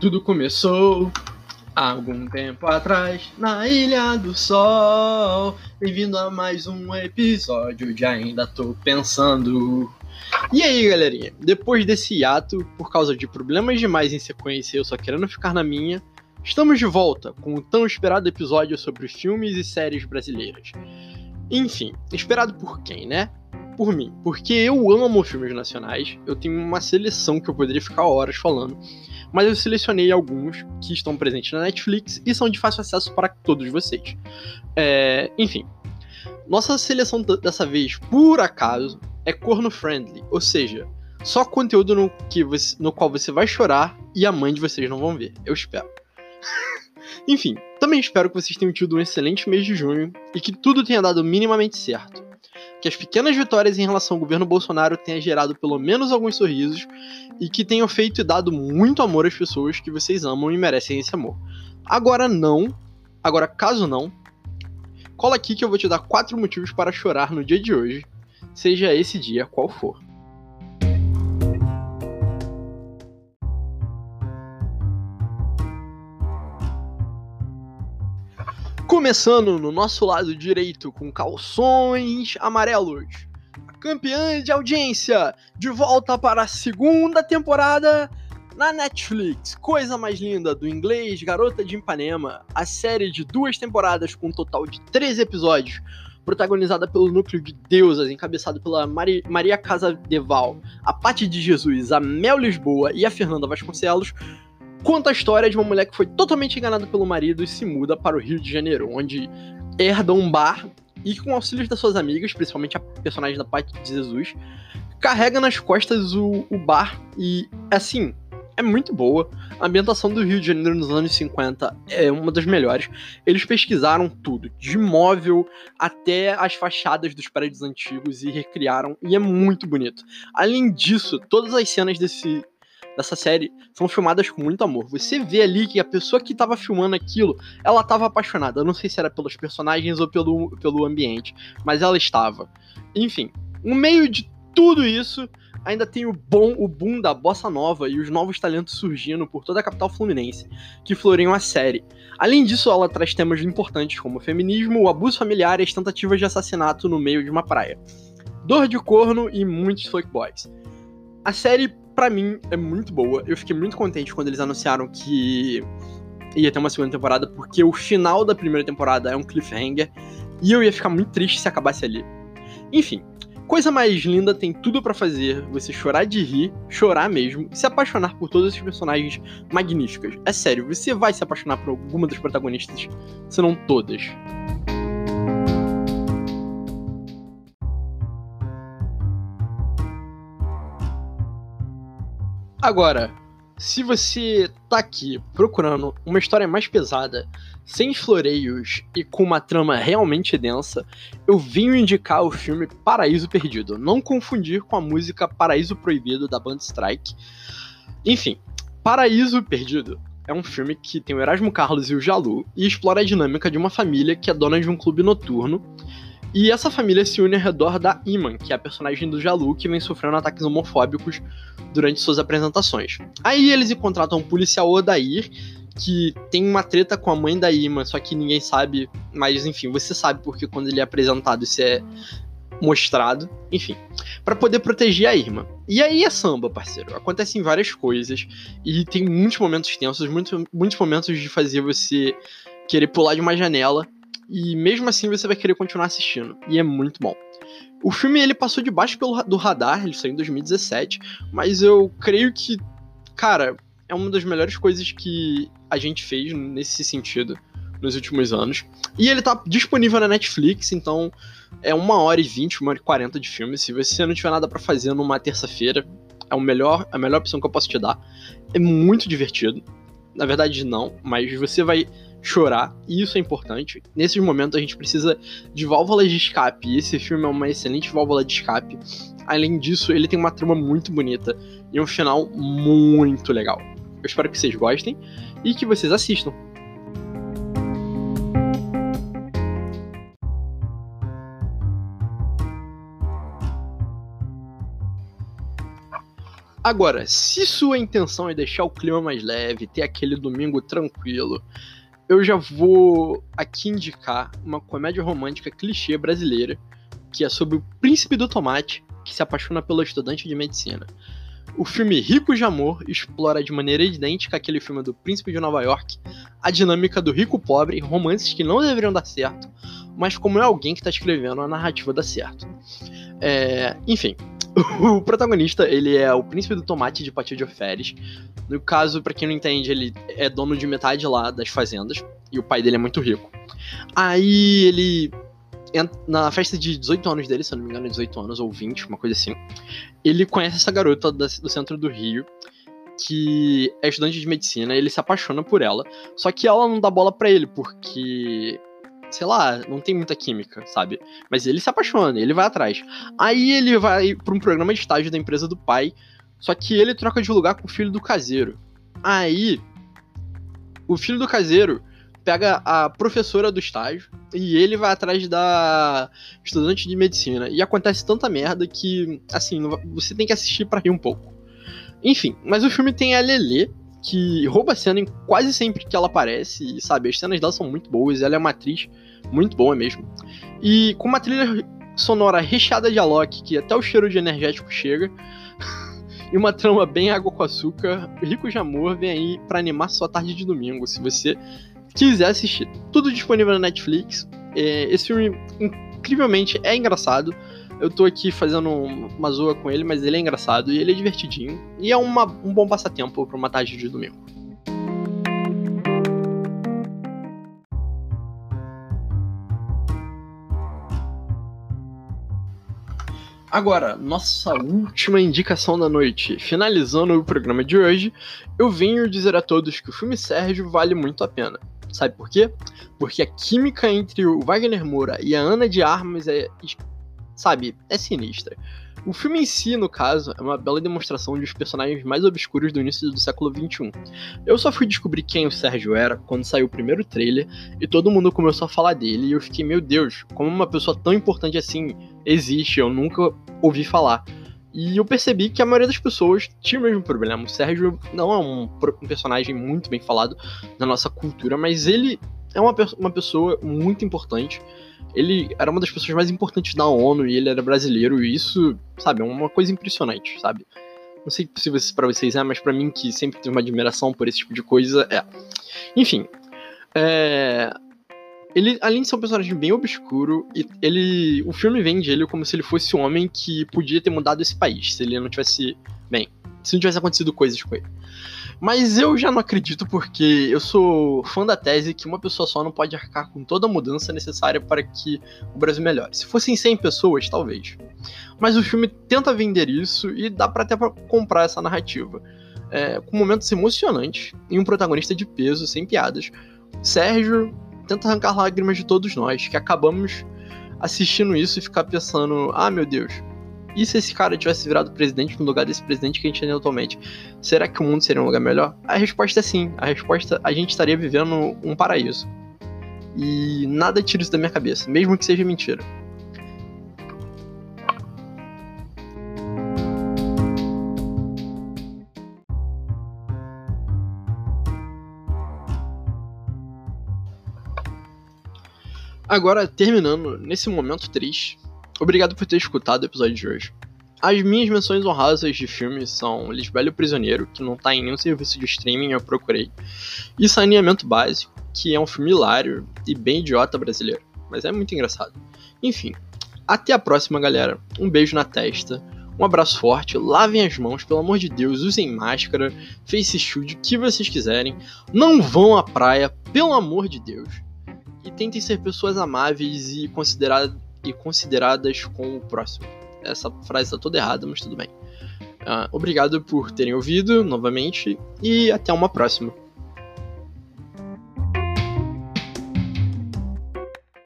Tudo começou há algum tempo atrás na Ilha do Sol. Bem-vindo a mais um episódio de Ainda Tô Pensando. E aí, galerinha? Depois desse ato, por causa de problemas demais em sequência e eu só querendo ficar na minha, estamos de volta com o tão esperado episódio sobre filmes e séries brasileiras. Enfim, esperado por quem, né? Por mim, porque eu amo filmes nacionais, eu tenho uma seleção que eu poderia ficar horas falando mas eu selecionei alguns que estão presentes na Netflix e são de fácil acesso para todos vocês. É, enfim, nossa seleção dessa vez, por acaso, é corno friendly, ou seja, só conteúdo no, que você, no qual você vai chorar e a mãe de vocês não vão ver. Eu espero. Enfim, também espero que vocês tenham tido um excelente mês de junho e que tudo tenha dado minimamente certo que as pequenas vitórias em relação ao governo Bolsonaro tenham gerado pelo menos alguns sorrisos e que tenham feito e dado muito amor às pessoas que vocês amam e merecem esse amor. Agora não, agora caso não, cola aqui que eu vou te dar quatro motivos para chorar no dia de hoje, seja esse dia qual for. Começando no nosso lado direito com calções amarelos. A campeã de audiência, de volta para a segunda temporada na Netflix. Coisa mais linda do inglês Garota de Ipanema. A série de duas temporadas com um total de 13 episódios. Protagonizada pelo núcleo de deusas, encabeçado pela Mari Maria Casadeval, a Patti de Jesus, a Mel Lisboa e a Fernanda Vasconcelos conta a história de uma mulher que foi totalmente enganada pelo marido e se muda para o Rio de Janeiro, onde herda um bar e, com auxílios das suas amigas, principalmente a personagem da parte de Jesus, carrega nas costas o, o bar e, assim, é muito boa. A ambientação do Rio de Janeiro nos anos 50 é uma das melhores. Eles pesquisaram tudo, de móvel até as fachadas dos prédios antigos e recriaram, e é muito bonito. Além disso, todas as cenas desse dessa série são filmadas com muito amor. Você vê ali que a pessoa que estava filmando aquilo, ela estava apaixonada. Eu não sei se era pelos personagens ou pelo, pelo ambiente, mas ela estava. Enfim, no meio de tudo isso, ainda tem o bom, o boom da bossa nova e os novos talentos surgindo por toda a capital fluminense, que floreiam a série. Além disso, ela traz temas importantes como o feminismo, o abuso familiar e as tentativas de assassinato no meio de uma praia. Dor de corno e muitos fuckboys. A série para mim, é muito boa. Eu fiquei muito contente quando eles anunciaram que ia ter uma segunda temporada, porque o final da primeira temporada é um cliffhanger e eu ia ficar muito triste se acabasse ali. Enfim, coisa mais linda tem tudo para fazer você chorar de rir, chorar mesmo, se apaixonar por todos esses personagens magníficos. É sério, você vai se apaixonar por alguma das protagonistas, se não todas. Agora, se você tá aqui procurando uma história mais pesada, sem floreios e com uma trama realmente densa, eu vim indicar o filme Paraíso Perdido. Não confundir com a música Paraíso Proibido da banda Strike. Enfim, Paraíso Perdido é um filme que tem o Erasmo Carlos e o Jalu e explora a dinâmica de uma família que é dona de um clube noturno e essa família se une ao redor da Iman, que é a personagem do Jalu que vem sofrendo ataques homofóbicos durante suas apresentações. Aí eles contratam um policial Odair, que tem uma treta com a mãe da Iman, só que ninguém sabe, mas enfim, você sabe porque quando ele é apresentado isso é mostrado, enfim, para poder proteger a Irma. E aí é samba, parceiro. Acontecem várias coisas e tem muitos momentos tensos, muitos momentos de fazer você querer pular de uma janela e mesmo assim você vai querer continuar assistindo. E é muito bom. O filme ele passou debaixo pelo, do radar, ele saiu em 2017, mas eu creio que, cara, é uma das melhores coisas que a gente fez nesse sentido nos últimos anos. E ele tá disponível na Netflix, então é uma hora e vinte, uma hora e quarenta de filme. Se você não tiver nada para fazer numa terça-feira, é o melhor, a melhor opção que eu posso te dar. É muito divertido. Na verdade, não, mas você vai chorar, e isso é importante. Nesses momentos a gente precisa de válvulas de escape, e esse filme é uma excelente válvula de escape. Além disso, ele tem uma trama muito bonita e um final muito legal. Eu espero que vocês gostem e que vocês assistam. Agora, se sua intenção é deixar o clima mais leve, ter aquele domingo tranquilo, eu já vou aqui indicar uma comédia romântica clichê brasileira, que é sobre o príncipe do tomate que se apaixona pela estudante de medicina. O filme Rico de Amor explora de maneira idêntica aquele filme do Príncipe de Nova York a dinâmica do rico pobre, romances que não deveriam dar certo, mas como é alguém que está escrevendo a narrativa dar certo. É, enfim, o protagonista ele é o príncipe do tomate de Patia de Oferes. No caso, para quem não entende, ele é dono de metade lá das fazendas e o pai dele é muito rico. Aí ele na festa de 18 anos dele, se eu não me engano, 18 anos ou 20, uma coisa assim, ele conhece essa garota do centro do Rio, que é estudante de medicina, ele se apaixona por ela, só que ela não dá bola para ele, porque, sei lá, não tem muita química, sabe? Mas ele se apaixona, ele vai atrás. Aí ele vai pra um programa de estágio da empresa do pai, só que ele troca de lugar com o filho do caseiro. Aí, o filho do caseiro pega a professora do estágio e ele vai atrás da estudante de medicina. E acontece tanta merda que, assim, você tem que assistir para rir um pouco. Enfim, mas o filme tem a Lele, que rouba a cena em quase sempre que ela aparece, e sabe, as cenas dela são muito boas, ela é uma atriz muito boa mesmo. E com uma trilha sonora recheada de Alok, que até o cheiro de energético chega, e uma trama bem água com açúcar, Rico de Amor vem aí para animar sua tarde de domingo. Se você quiser assistir, tudo disponível na Netflix. É, esse filme, incrivelmente, é engraçado. Eu tô aqui fazendo uma zoa com ele, mas ele é engraçado e ele é divertidinho. E é uma, um bom passatempo para uma tarde de domingo. Agora, nossa última indicação da noite. Finalizando o programa de hoje, eu venho dizer a todos que o filme Sérgio vale muito a pena. Sabe por quê? Porque a química entre o Wagner Moura e a Ana de Armas é, sabe, é sinistra. O filme em si, no caso, é uma bela demonstração de os personagens mais obscuros do início do século XXI. Eu só fui descobrir quem o Sérgio era quando saiu o primeiro trailer e todo mundo começou a falar dele e eu fiquei, meu Deus, como uma pessoa tão importante assim existe, eu nunca ouvi falar. E eu percebi que a maioria das pessoas tinha o mesmo problema. O Sérgio não é um, um personagem muito bem falado na nossa cultura, mas ele é uma, uma pessoa muito importante. Ele era uma das pessoas mais importantes da ONU e ele era brasileiro, e isso, sabe, é uma coisa impressionante, sabe? Não sei se para pra vocês é, mas para mim, que sempre tenho uma admiração por esse tipo de coisa, é. Enfim. É, ele, além de ser um personagem bem obscuro, ele, o filme vende ele como se ele fosse um homem que podia ter mudado esse país, se ele não tivesse. Bem, se não tivesse acontecido coisas com ele. Mas eu já não acredito porque eu sou fã da tese que uma pessoa só não pode arcar com toda a mudança necessária para que o Brasil melhore. Se fossem 100 pessoas, talvez. Mas o filme tenta vender isso e dá para até pra comprar essa narrativa. É, com momentos emocionantes e um protagonista de peso, sem piadas. Sérgio tenta arrancar lágrimas de todos nós, que acabamos assistindo isso e ficar pensando: ah, meu Deus, e se esse cara tivesse virado presidente no lugar desse presidente que a gente tem atualmente? Será que o mundo seria um lugar melhor? A resposta é sim. A resposta a gente estaria vivendo um paraíso. E nada tira isso da minha cabeça, mesmo que seja mentira. Agora, terminando, nesse momento triste, obrigado por ter escutado o episódio de hoje. As minhas menções honrosas de filmes são Lisbelo Prisioneiro, que não tá em nenhum serviço de streaming, eu procurei, e Saneamento Básico, que é um filme hilário e bem idiota brasileiro, mas é muito engraçado. Enfim, até a próxima, galera. Um beijo na testa, um abraço forte, lavem as mãos, pelo amor de Deus, usem máscara, face shield, o que vocês quiserem. Não vão à praia, pelo amor de Deus e tentem ser pessoas amáveis e, considerad e consideradas com o próximo. Essa frase está toda errada, mas tudo bem. Uh, obrigado por terem ouvido novamente e até uma próxima.